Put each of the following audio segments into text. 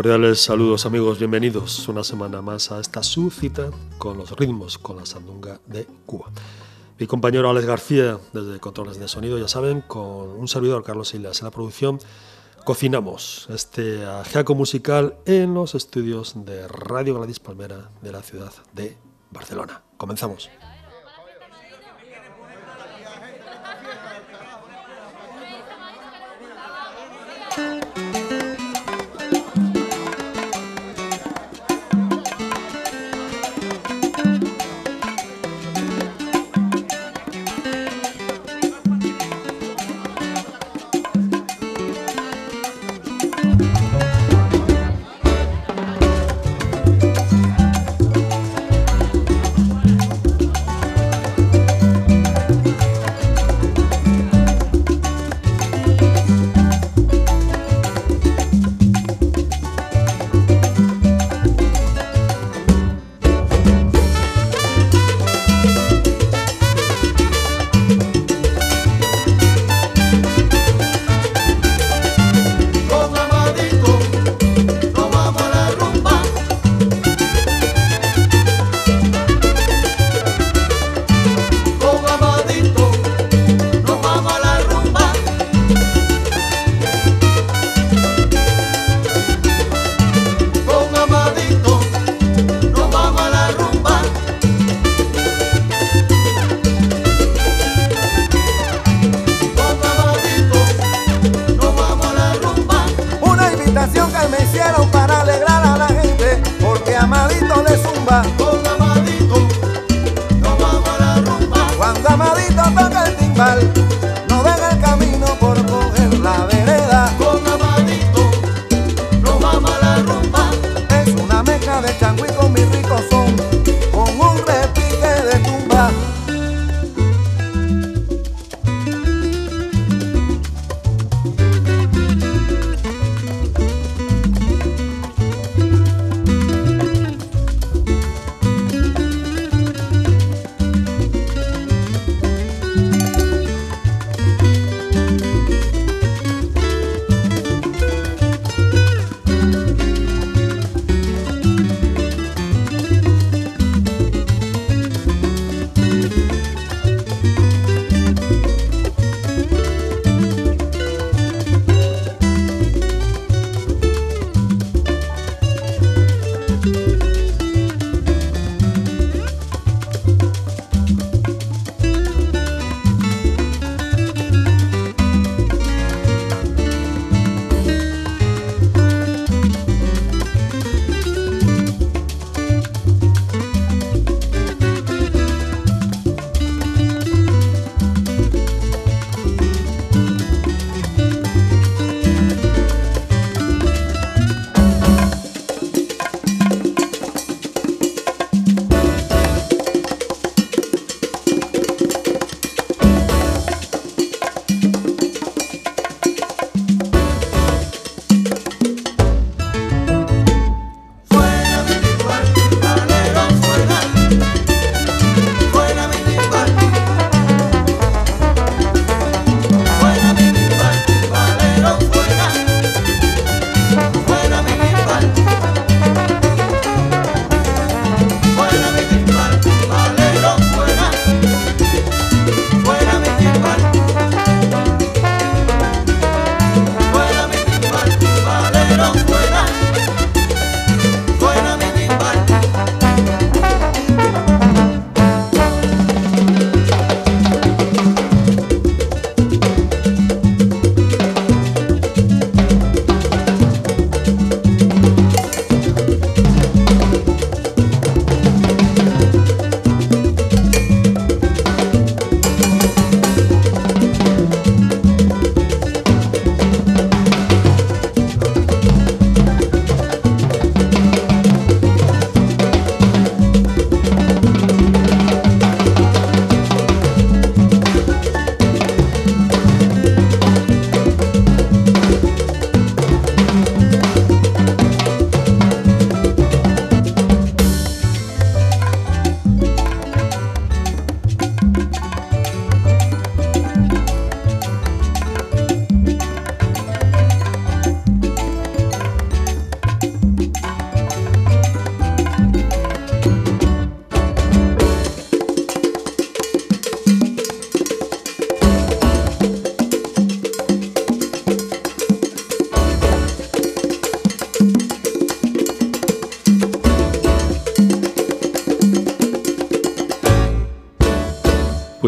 Cordiales saludos amigos, bienvenidos una semana más a esta su cita con los ritmos, con la sandunga de Cuba. Mi compañero Alex García desde Controles de Sonido, ya saben, con un servidor Carlos Islas en la producción, cocinamos este ajeaco musical en los estudios de Radio Gladys Palmera de la ciudad de Barcelona. Comenzamos.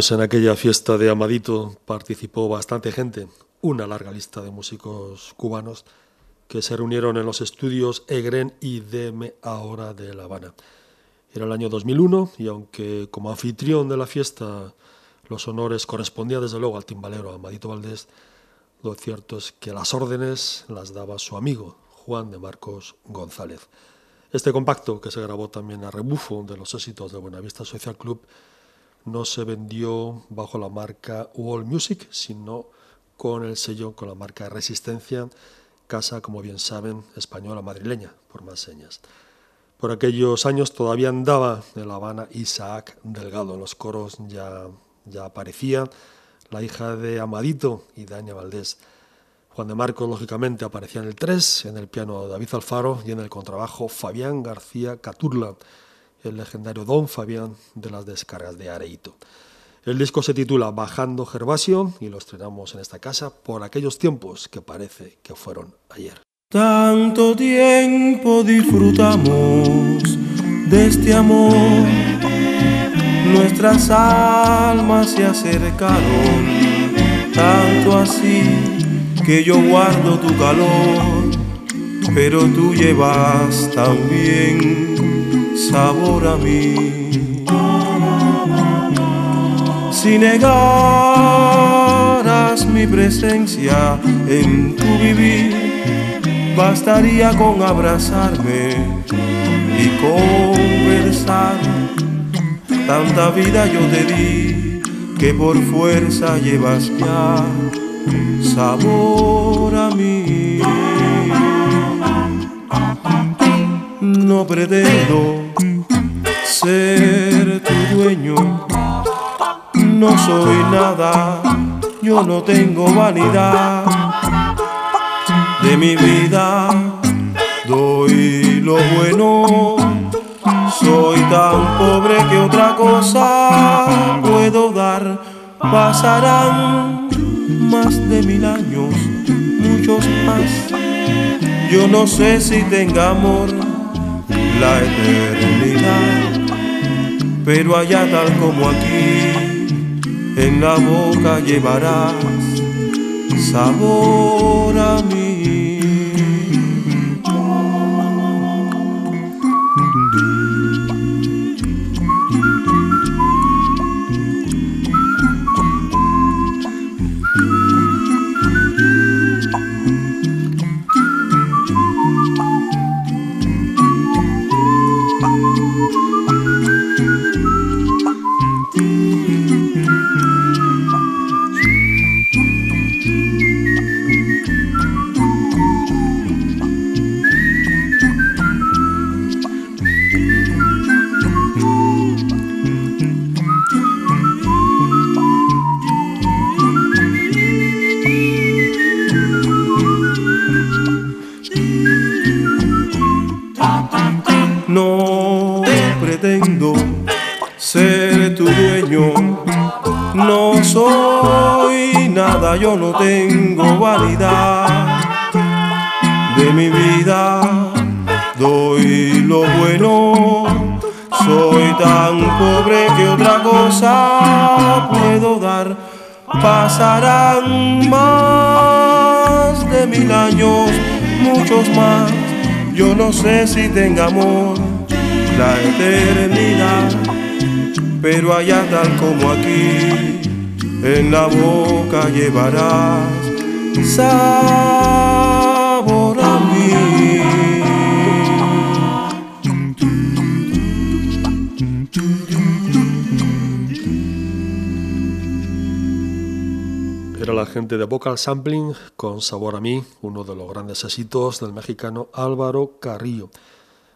pues en aquella fiesta de Amadito participó bastante gente, una larga lista de músicos cubanos que se reunieron en los estudios Egren y DM ahora de La Habana. Era el año 2001 y aunque como anfitrión de la fiesta los honores correspondían desde luego al timbalero Amadito Valdés, lo cierto es que las órdenes las daba su amigo Juan de Marcos González. Este compacto, que se grabó también a rebufo de los éxitos de Buenavista Social Club, no se vendió bajo la marca World Music, sino con el sello, con la marca Resistencia, casa, como bien saben, española madrileña, por más señas. Por aquellos años todavía andaba en La Habana Isaac Delgado, en los coros ya, ya aparecía la hija de Amadito y Daña Valdés. Juan de Marcos, lógicamente, aparecía en el 3, en el piano David Alfaro y en el contrabajo Fabián García Caturla el legendario Don Fabián de las descargas de Areito. El disco se titula Bajando Gervasio y lo estrenamos en esta casa por aquellos tiempos que parece que fueron ayer. Tanto tiempo disfrutamos de este amor, nuestras almas se acercaron, tanto así que yo guardo tu calor, pero tú llevas también sabor a mí. Si negaras mi presencia en tu vivir, bastaría con abrazarme y conversar. Tanta vida yo te di que por fuerza llevas ya sabor a mí. No pretendo ser tu dueño. No soy nada, yo no tengo vanidad. De mi vida doy lo bueno. Soy tan pobre que otra cosa puedo dar. Pasarán más de mil años, muchos más. Yo no sé si tenga amor la eternidad pero allá tal como aquí, en la boca llevarás sabor a mí. No tengo vanidad de mi vida, doy lo bueno, soy tan pobre que otra cosa puedo dar, pasarán más de mil años, muchos más, yo no sé si tenga amor la eternidad, pero allá tal como aquí en la boca llevarás sabor a mí. Era la gente de Vocal Sampling con Sabor a mí, uno de los grandes éxitos del mexicano Álvaro Carrillo.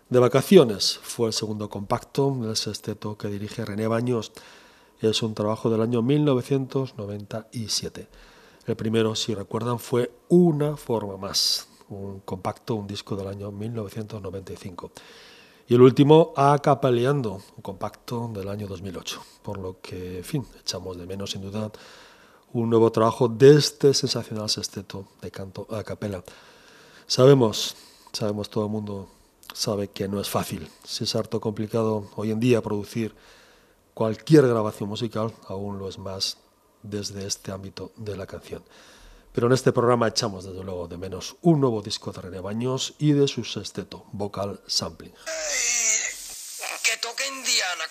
De vacaciones fue el segundo compacto del sexteto que dirige René Baños es un trabajo del año 1997. El primero, si recuerdan, fue Una forma más, un compacto, un disco del año 1995. Y el último, A Capaleando, un compacto del año 2008. Por lo que, en fin, echamos de menos sin duda un nuevo trabajo de este sensacional sexteto de canto a capela. Sabemos, sabemos todo el mundo sabe que no es fácil. Si es harto complicado hoy en día producir cualquier grabación musical aún lo es más desde este ámbito de la canción. Pero en este programa echamos desde luego de menos un nuevo disco de René Baños y de su sexteto, Vocal Sampling. que toque Indiana.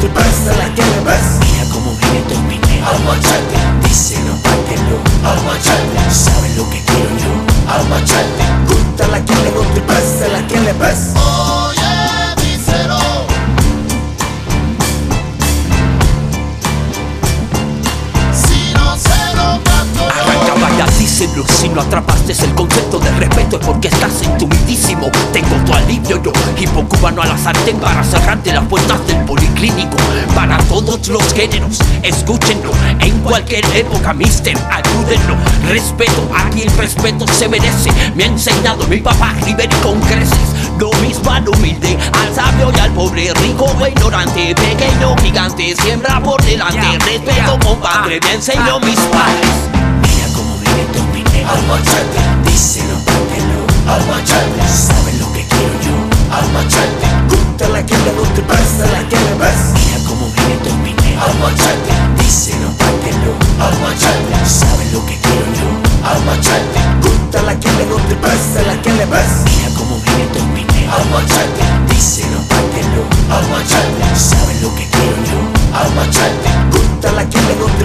Le guste, la le ves. Mira cómo viene tu pineo al machete, díselo, no al machete. ¿Sabes lo que quiero yo? Al machete. Gústala que le guste, la que le ves. Cubano a la sartén Para cerrarte las puertas del policlínico Para todos los géneros, escúchenlo En cualquier época, mister, ayúdenlo. Respeto a quien respeto se merece. Me ha enseñado mi papá Riveri con creces. Lo mismo al humilde, al sabio y al pobre. Rico o ignorante, pequeño, gigante Siembra por delante, respeto compadre Me enseñó mis padres. Mira cómo viene tu pineo al machete, díselo, al machete. Al machete. Gústala que le guste, la que le ves. Mira cómo viene tu pineo al machete, díselo, no al machete. ¿Sabes lo que quiero yo? Al machete. Gústala que le guste, la que le ves. Mira cómo viene tu pineo al machete, díselo, no al machete. ¿Sabes lo que quiero yo? Al machete. Gústala que le guste,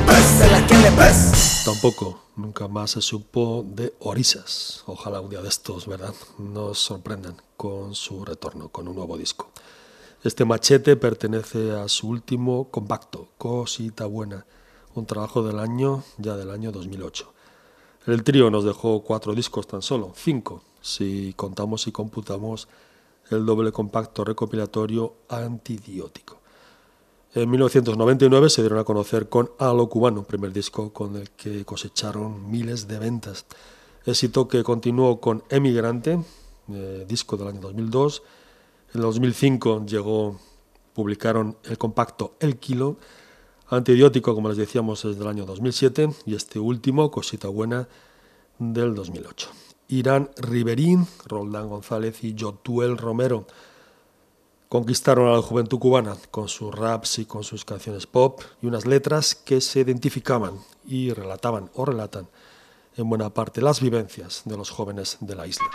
la que le ves. Tampoco, nunca más se supo de Orisas. Ojalá un día de estos, ¿verdad? Nos sorprendan con su retorno, con un nuevo disco. Este machete pertenece a su último compacto, Cosita Buena, un trabajo del año, ya del año 2008. El trío nos dejó cuatro discos tan solo, cinco, si contamos y computamos el doble compacto recopilatorio antidiótico. En 1999 se dieron a conocer con A lo cubano, primer disco con el que cosecharon miles de ventas. Éxito que continuó con Emigrante, eh, disco del año 2002. En 2005 llegó, publicaron el compacto El Kilo. Antidiótico, como les decíamos, es del año 2007 y este último, Cosita Buena, del 2008. Irán Riverín, Roldán González y Yotuel Romero conquistaron a la juventud cubana con sus raps y con sus canciones pop y unas letras que se identificaban y relataban o relatan en buena parte las vivencias de los jóvenes de la isla.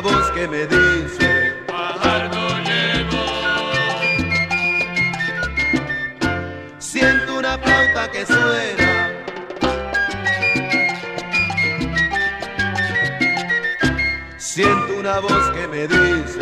voz que me dice, Fajardo llegó. Siento una flauta que suena. Siento una voz que me dice.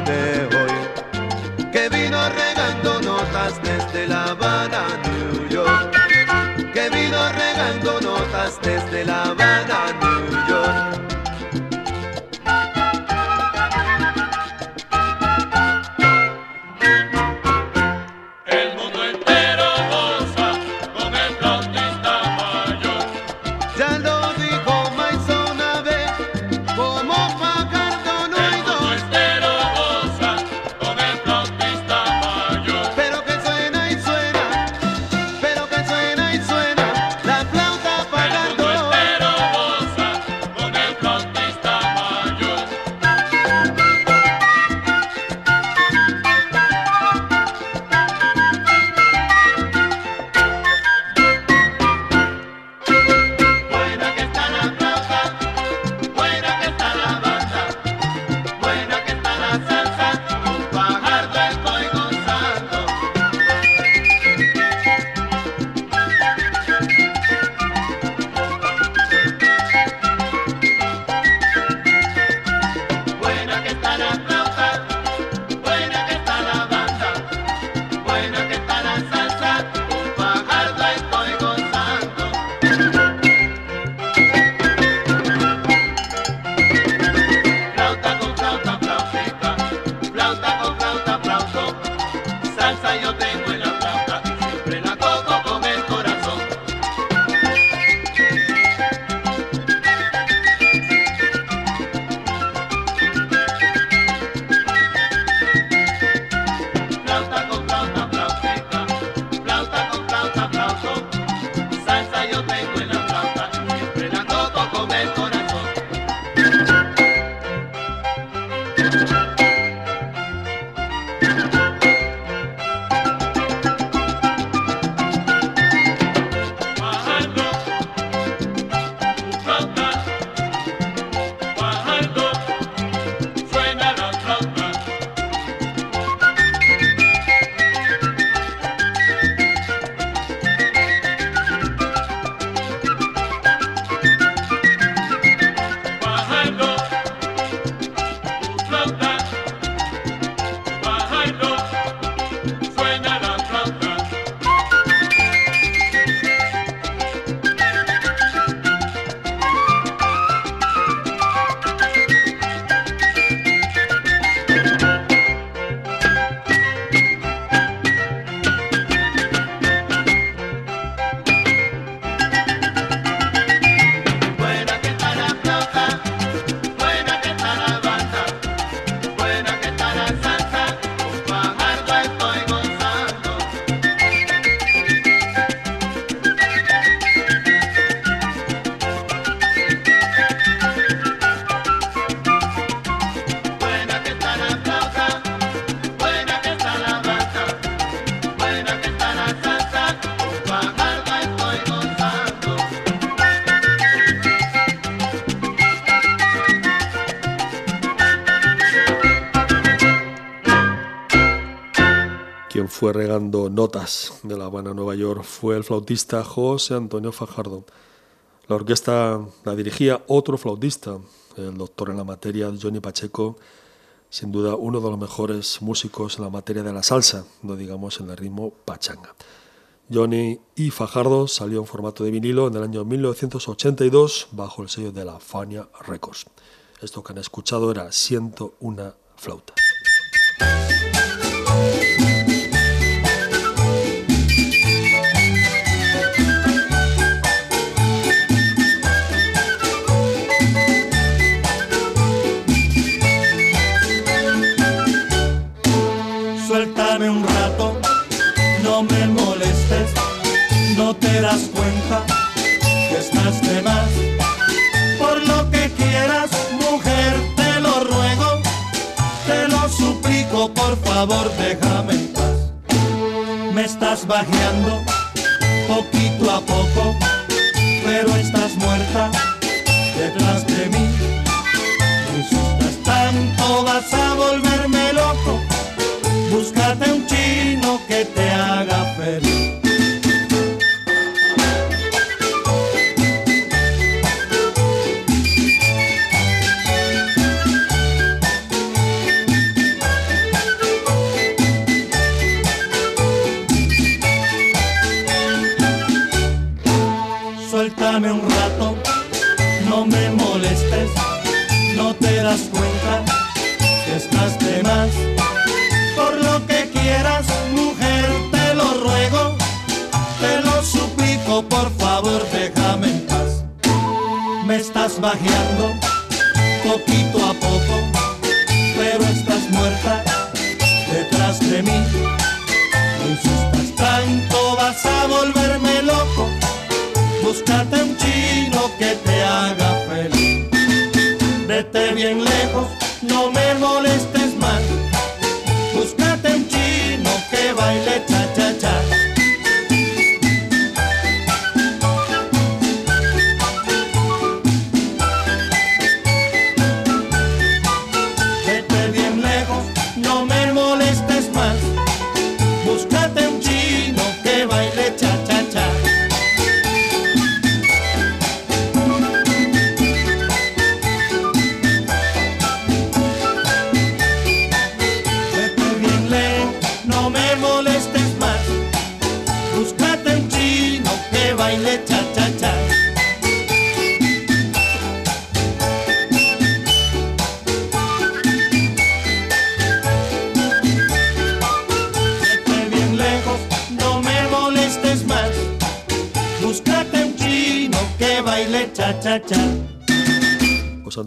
de hoy, que vino regando notas desde La Habana, New York, que vino regando notas desde La Habana, New York. De La Habana, Nueva York, fue el flautista José Antonio Fajardo. La orquesta la dirigía otro flautista, el doctor en la materia Johnny Pacheco, sin duda uno de los mejores músicos en la materia de la salsa, no digamos en el ritmo pachanga. Johnny y Fajardo salió en formato de vinilo en el año 1982 bajo el sello de la Fania Records. Esto que han escuchado era Siento una flauta. pajeando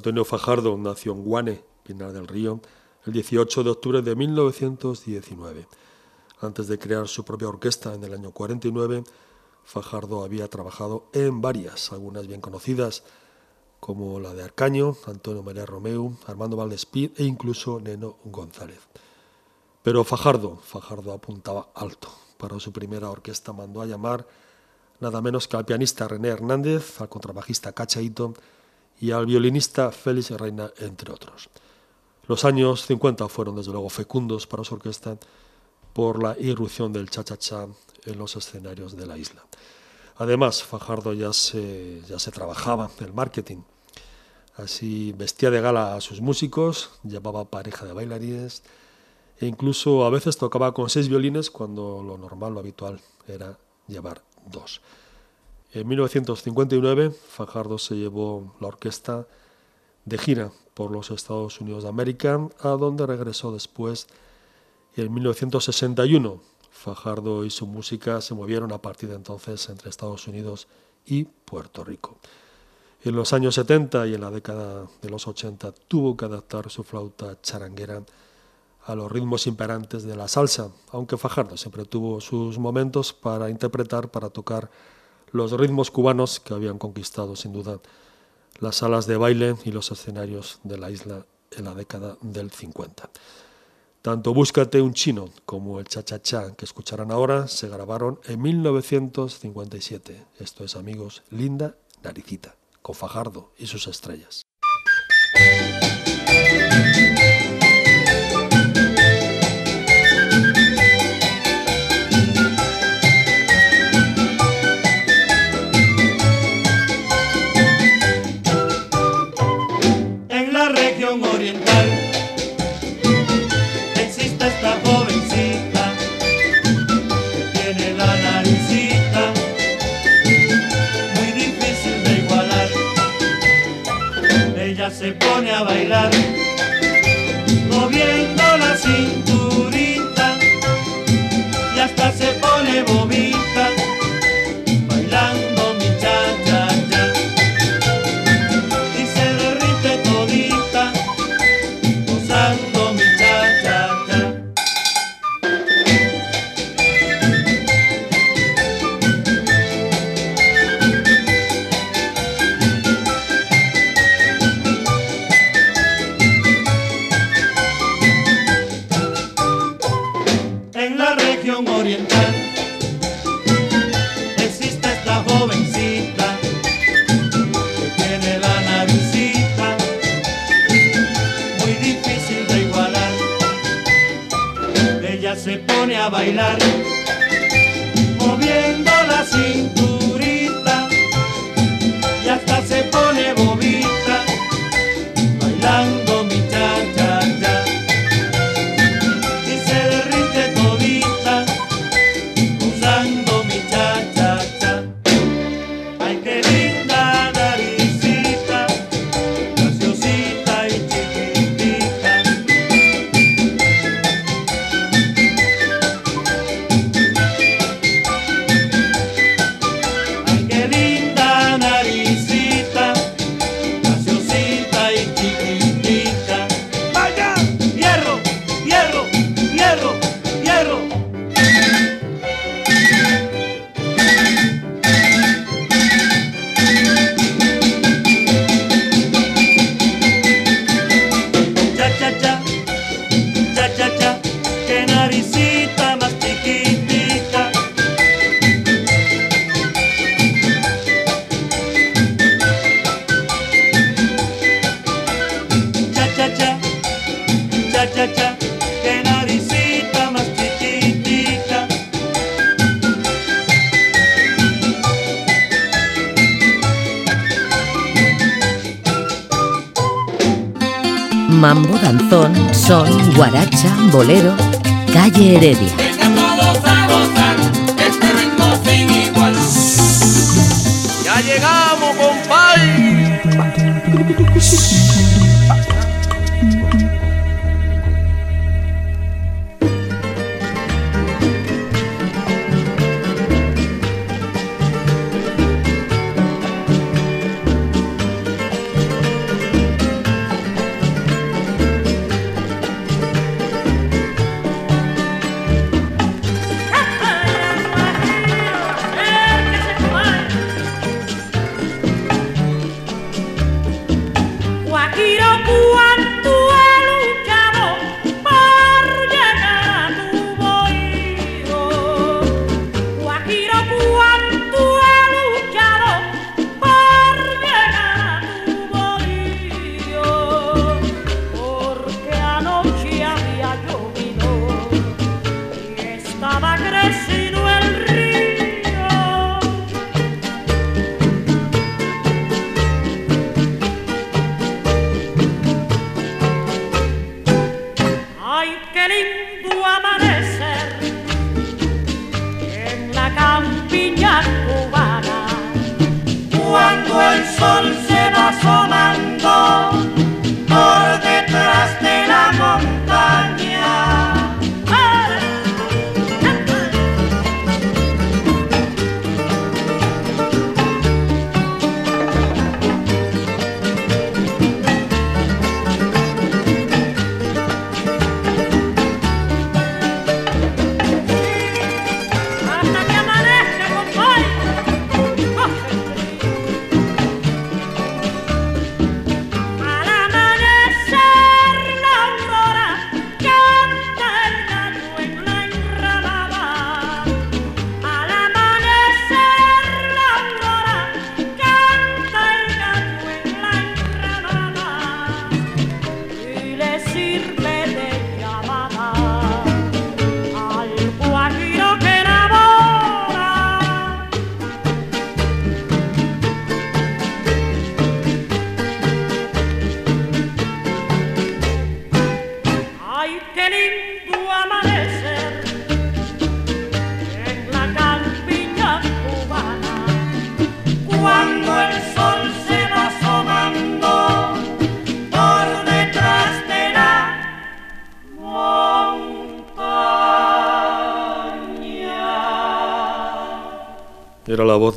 Antonio Fajardo nació en Guane, Pinar del Río, el 18 de octubre de 1919. Antes de crear su propia orquesta en el año 49, Fajardo había trabajado en varias, algunas bien conocidas, como la de Arcaño, Antonio María Romeu, Armando Valdespí e incluso Neno González. Pero Fajardo, Fajardo apuntaba alto. Para su primera orquesta mandó a llamar nada menos que al pianista René Hernández, al contrabajista Cachaito y al violinista Félix Reina, entre otros. Los años 50 fueron desde luego fecundos para su orquesta por la irrupción del cha-cha-cha en los escenarios de la isla. Además, Fajardo ya se, ya se trabajaba el marketing. Así vestía de gala a sus músicos, llevaba pareja de bailarines e incluso a veces tocaba con seis violines cuando lo normal, lo habitual era llevar dos. En 1959, Fajardo se llevó la orquesta de gira por los Estados Unidos de América, a donde regresó después. En 1961, Fajardo y su música se movieron a partir de entonces entre Estados Unidos y Puerto Rico. En los años 70 y en la década de los 80 tuvo que adaptar su flauta charanguera a los ritmos imperantes de la salsa, aunque Fajardo siempre tuvo sus momentos para interpretar, para tocar los ritmos cubanos que habían conquistado sin duda las salas de baile y los escenarios de la isla en la década del 50. Tanto Búscate un chino como el cha-cha-cha que escucharán ahora se grabaron en 1957. Esto es, amigos, Linda Naricita, con Fajardo y sus estrellas. Se pone a bailar moviendo la cinturita y hasta se pone bobita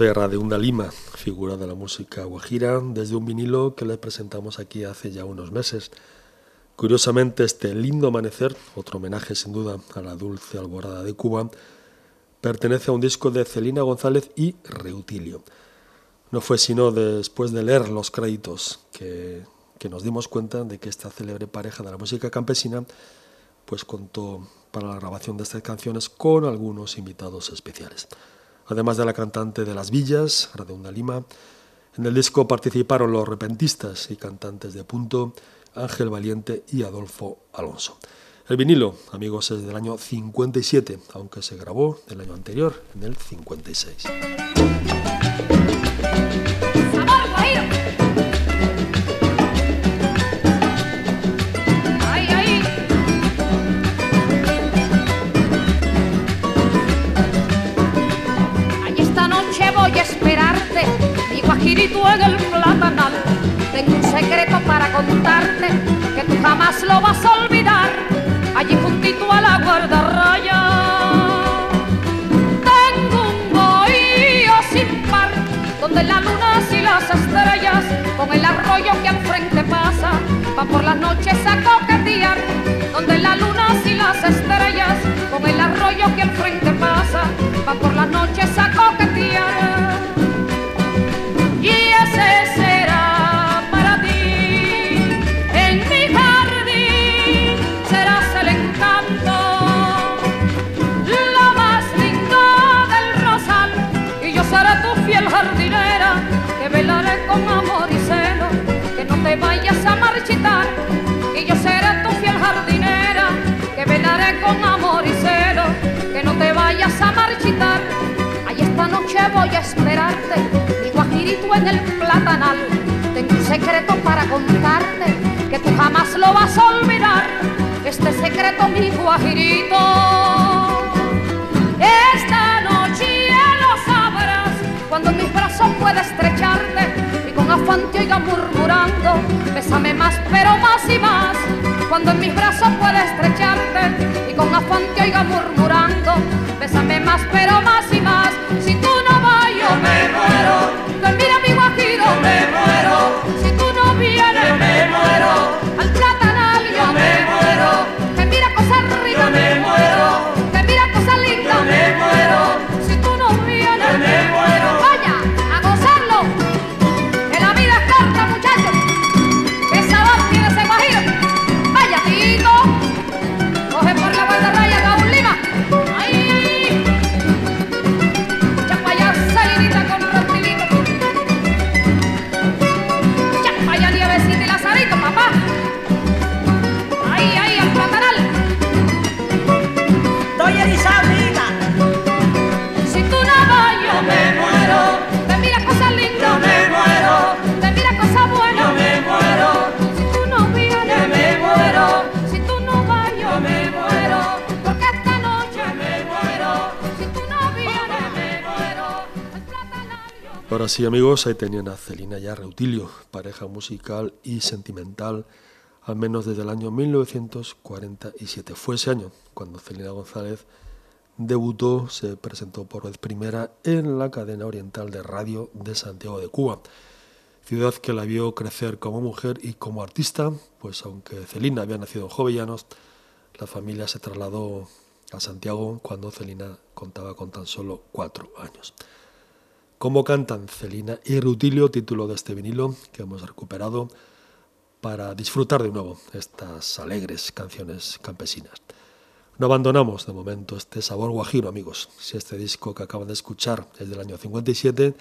de Radeunda Lima, figura de la música guajira, desde un vinilo que le presentamos aquí hace ya unos meses. Curiosamente, este lindo amanecer, otro homenaje sin duda a la dulce alborada de Cuba, pertenece a un disco de Celina González y Reutilio. No fue sino después de leer los créditos que nos dimos cuenta de que esta célebre pareja de la música campesina pues contó para la grabación de estas canciones con algunos invitados especiales. Además de la cantante de Las Villas, Radeunda Lima, en el disco participaron los repentistas y cantantes de punto Ángel Valiente y Adolfo Alonso. El vinilo, amigos, es del año 57, aunque se grabó el año anterior, en el 56. En el platanal. Tengo un secreto para contarte que tú jamás lo vas a olvidar. Allí juntito a la guardarraya. Tengo un bohío sin par, donde la luna y las estrellas, con el arroyo que al frente pasa, van por las noches a coquetear. Noche voy a esperarte, mi guajirito en el platanal. Tengo un secreto para contarte, que tú jamás lo vas a guajirito. Esta noche lo sabrás cuando en mis brazos pueda estrecharte y con afán te oiga murmurando, bésame más, pero más y más. Cuando en mis brazos pueda estrecharte y con afán te oiga murmurando, bésame más, pero más y más. Mira mi Ahora sí, amigos, ahí tenían a Celina y a Reutilio, pareja musical y sentimental, al menos desde el año 1947. Fue ese año cuando Celina González debutó, se presentó por vez primera en la cadena oriental de radio de Santiago de Cuba, ciudad que la vio crecer como mujer y como artista, pues aunque Celina había nacido en Jovellanos, la familia se trasladó a Santiago cuando Celina contaba con tan solo cuatro años. Cómo cantan Celina y Rutilio, título de este vinilo que hemos recuperado para disfrutar de nuevo estas alegres canciones campesinas. No abandonamos de momento este sabor guajiro, amigos. Si este disco que acaban de escuchar es del año 57,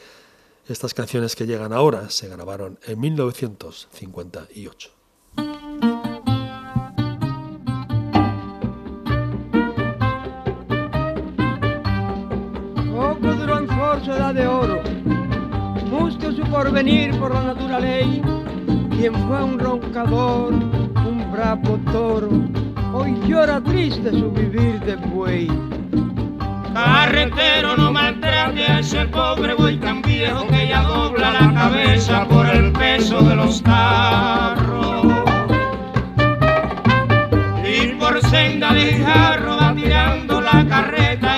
estas canciones que llegan ahora se grabaron en 1958. Poco duró en forza edad de oro, justo su porvenir por la natura ley, quien fue un roncador, un bravo toro, hoy llora triste su vivir de buey. Carretero, no maltrate a ese pobre buey tan viejo que ya dobla la cabeza por el peso de los tarros. Y por senda de jarro va tirando la carreta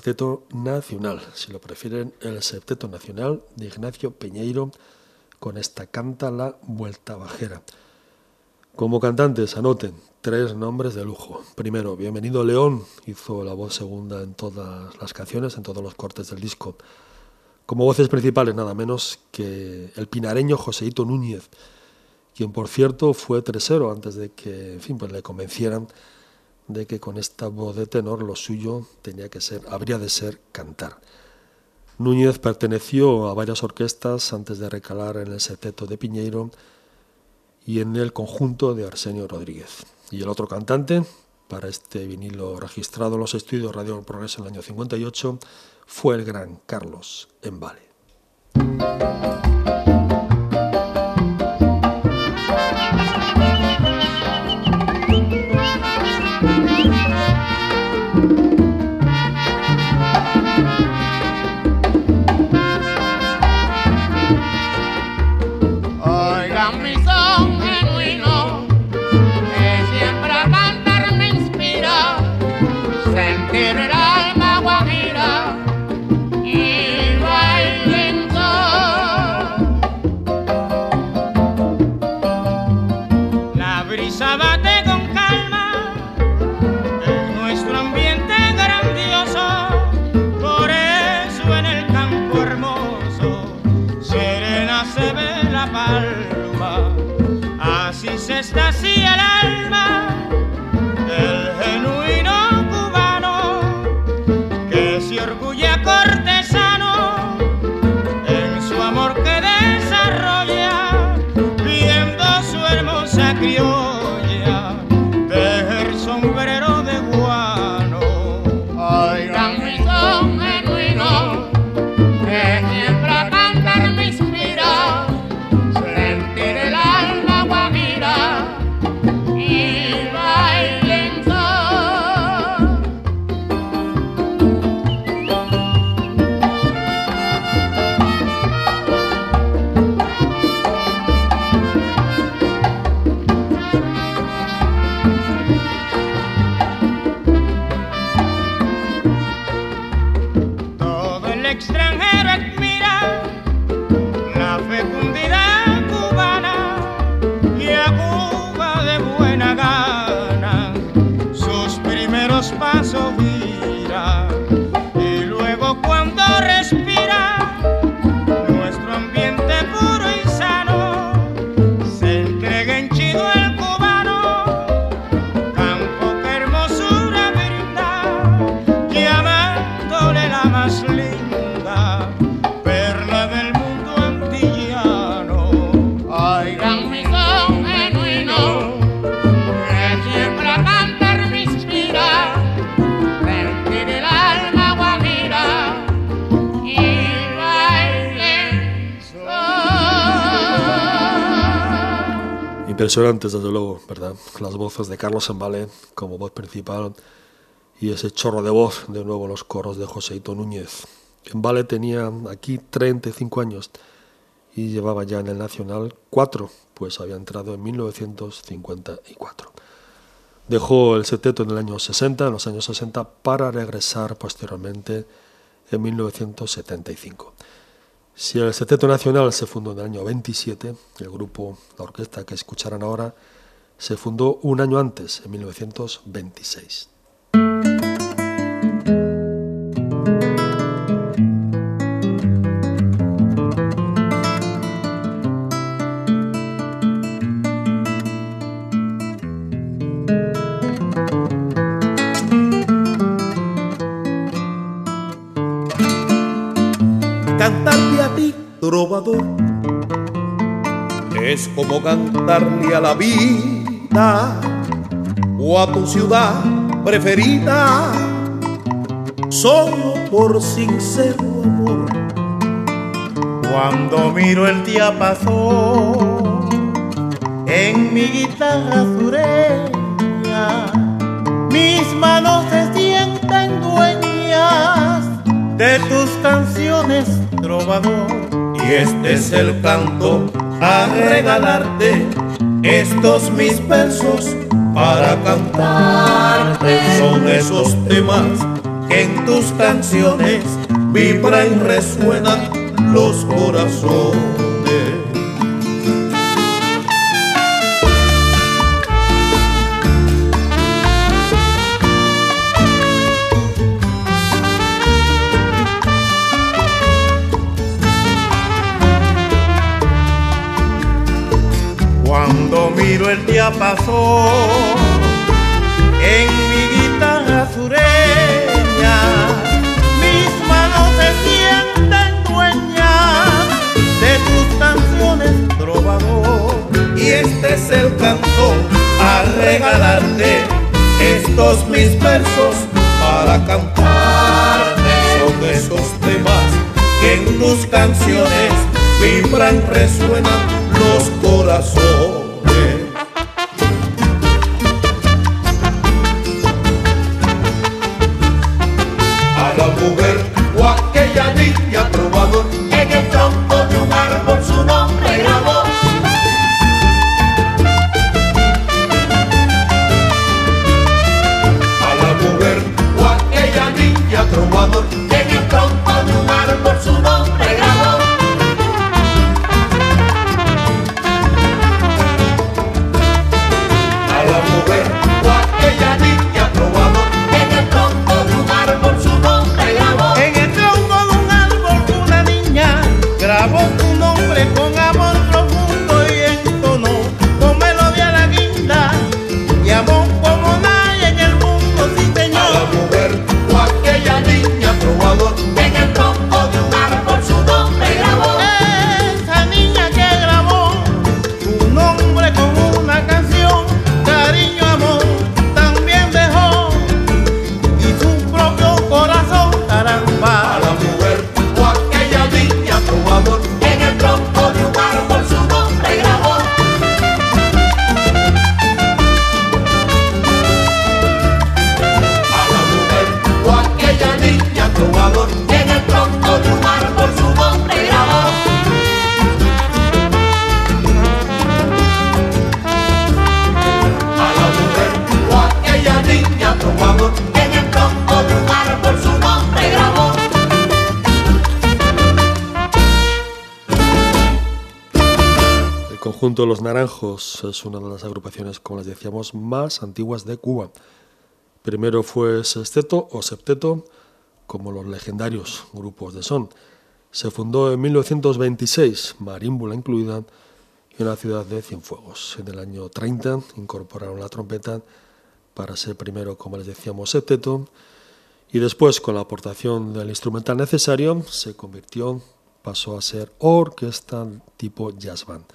Septeto Nacional, si lo prefieren, el Septeto Nacional de Ignacio Peñeiro con esta canta la Vuelta Bajera. Como cantantes, anoten tres nombres de lujo. Primero, Bienvenido León, hizo la voz segunda en todas las canciones, en todos los cortes del disco. Como voces principales nada menos que el pinareño Joseito Núñez, quien por cierto fue tresero antes de que en fin, pues le convencieran de que con esta voz de tenor lo suyo tenía que ser, habría de ser cantar. Núñez perteneció a varias orquestas antes de recalar en el seteto de Piñeiro y en el conjunto de Arsenio Rodríguez. Y el otro cantante, para este vinilo registrado en los estudios Radio Progreso en el año 58, fue el gran Carlos Embale. Impresionantes, desde luego, ¿verdad? Las voces de Carlos Embale como voz principal y ese chorro de voz de nuevo los coros de Joseito Núñez. Embale tenía aquí 35 años y llevaba ya en el Nacional 4, pues había entrado en 1954. Dejó el seteto en el año 60, en los años 60, para regresar posteriormente en 1975. Si el Seteto Nacional se fundó en el año 27, el grupo, la orquesta que escucharán ahora, se fundó un año antes, en 1926. Es como cantarle a la vida o a tu ciudad preferida solo por sincero amor. Cuando miro el día pasó en mi guitarra sureña, mis manos se sienten dueñas de tus canciones, trovador y este es el canto a regalarte estos mis versos para cantarte. Son esos temas que en tus canciones vibran y resuenan los corazones. Vino el día pasó en mi guitarra sureña. Mis manos se sienten dueñas de tus canciones, trovador. Y este es el canto a regalarte estos mis versos para cantarte. Son esos temas que en tus canciones vibran, resuenan los corazones. Mujer conjunto Los Naranjos es una de las agrupaciones, como les decíamos, más antiguas de Cuba. Primero fue sexteto o septeto, como los legendarios grupos de son. Se fundó en 1926, marímbula incluida, en la ciudad de Cienfuegos. En el año 30 incorporaron la trompeta para ser primero, como les decíamos, septeto, y después, con la aportación del instrumental necesario, se convirtió, pasó a ser orquesta tipo jazz band,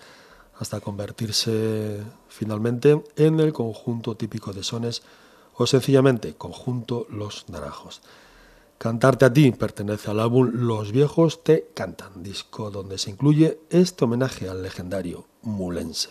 hasta convertirse finalmente en el conjunto típico de sones o sencillamente conjunto Los Naranjos. Cantarte a ti pertenece al álbum Los viejos te cantan, disco donde se incluye este homenaje al legendario Mulense.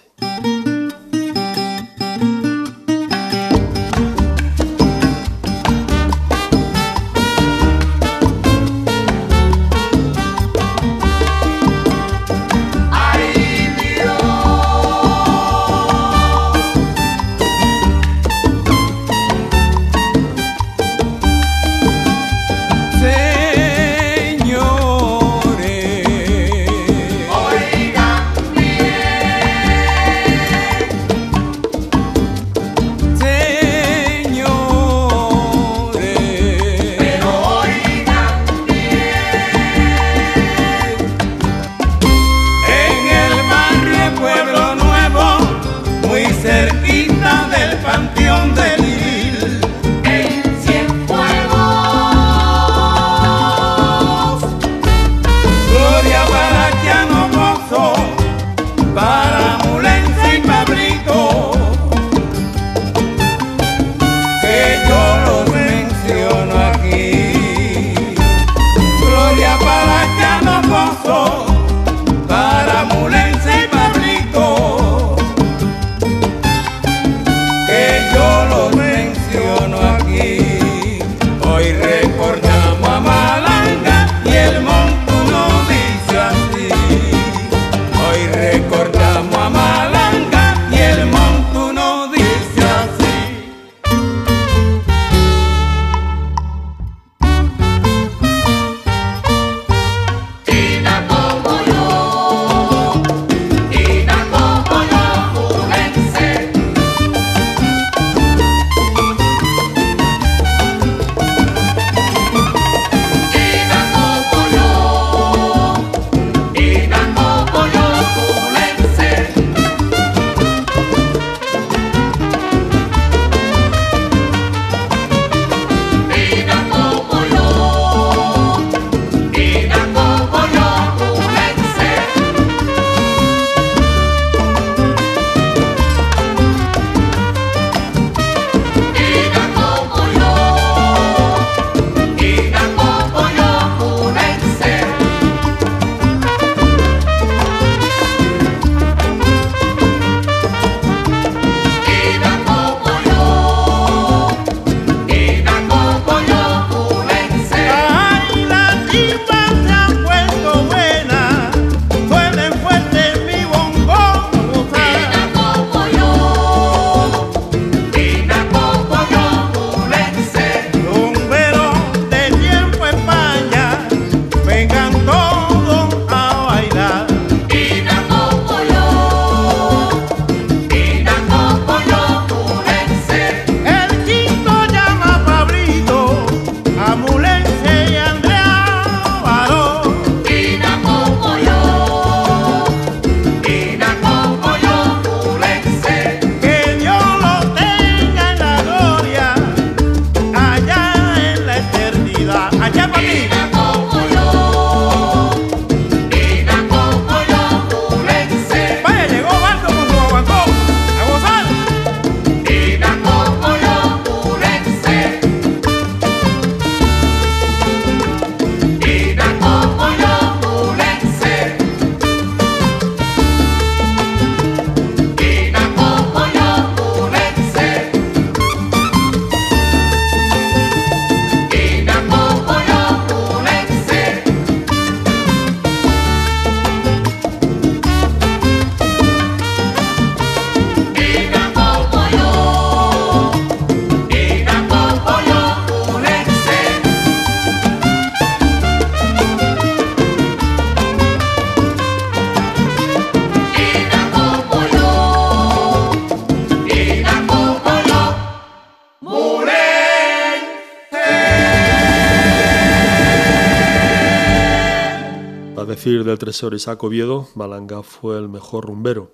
Tresor Isaac Oviedo, Malanga fue el mejor rumbero.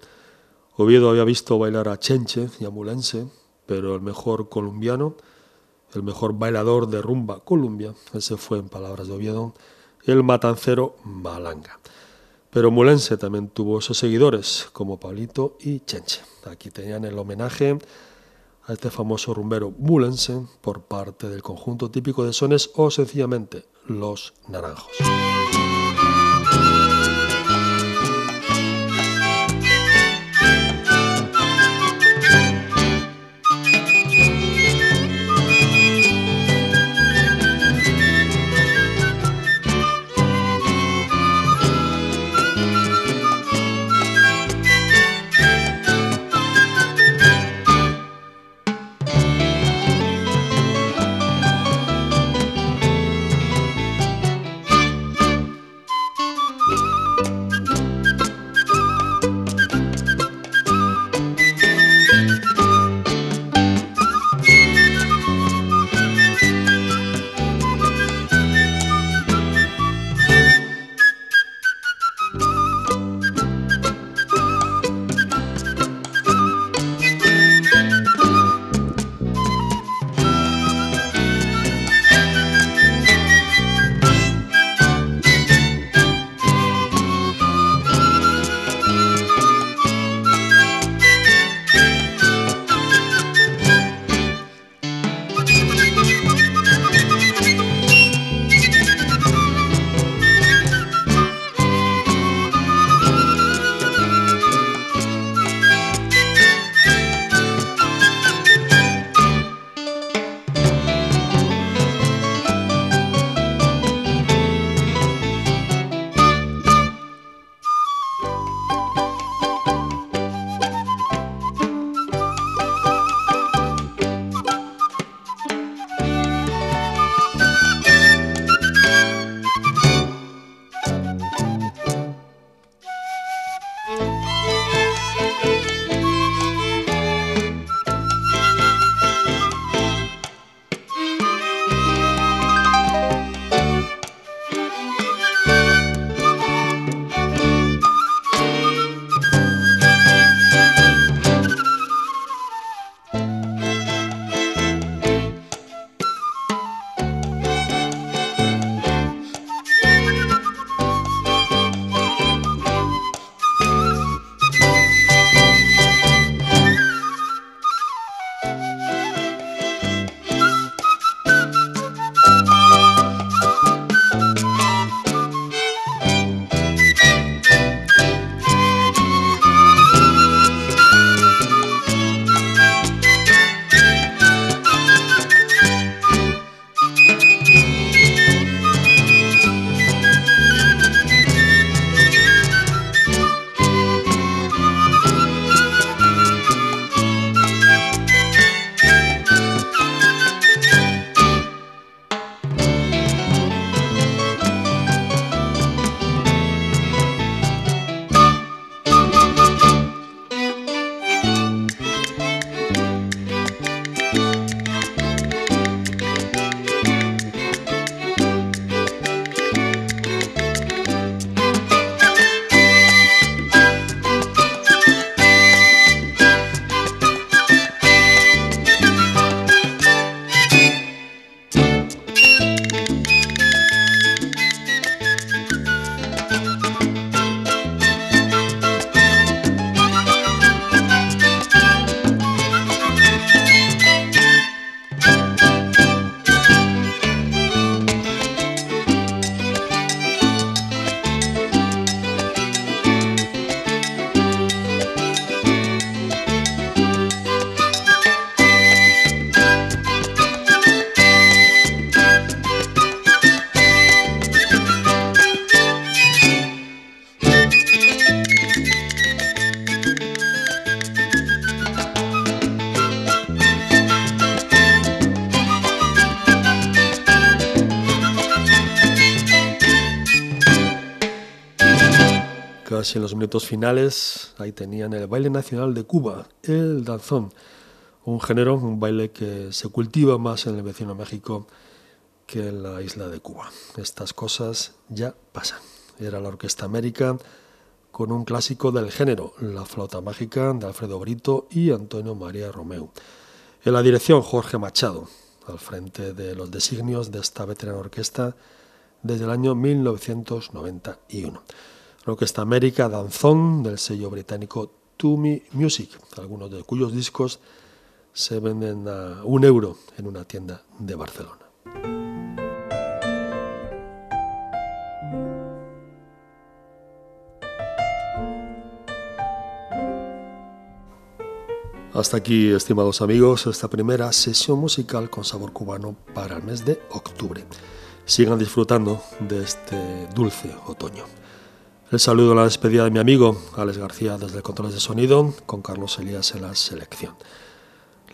Oviedo había visto bailar a Chenche y a Mulense, pero el mejor colombiano, el mejor bailador de rumba Colombia, ese fue, en palabras de Oviedo, el matancero Malanga. Pero Mulense también tuvo sus seguidores, como Pablito y Chenche. Aquí tenían el homenaje a este famoso rumbero mulense por parte del conjunto típico de sones o sencillamente los naranjos. En los minutos finales, ahí tenían el baile nacional de Cuba, el danzón, un género, un baile que se cultiva más en el vecino México que en la isla de Cuba. Estas cosas ya pasan. era la Orquesta América con un clásico del género, La flauta mágica de Alfredo Brito y Antonio María Romeu. En la dirección Jorge Machado, al frente de los designios de esta veterana orquesta desde el año 1991. Orquesta América Danzón del sello británico Tumi Music, algunos de cuyos discos se venden a un euro en una tienda de Barcelona. Hasta aquí, estimados amigos, esta primera sesión musical con sabor cubano para el mes de octubre. Sigan disfrutando de este dulce otoño. El saludo a la despedida de mi amigo Alex García desde el control de sonido, con Carlos Elías en la selección.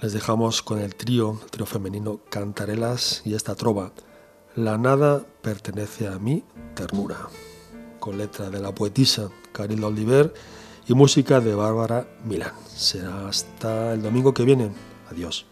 Les dejamos con el trío, el trío femenino Cantarelas y esta trova, La nada pertenece a mi ternura, con letra de la poetisa Carilda Oliver y música de Bárbara Milán. Será hasta el domingo que viene. Adiós.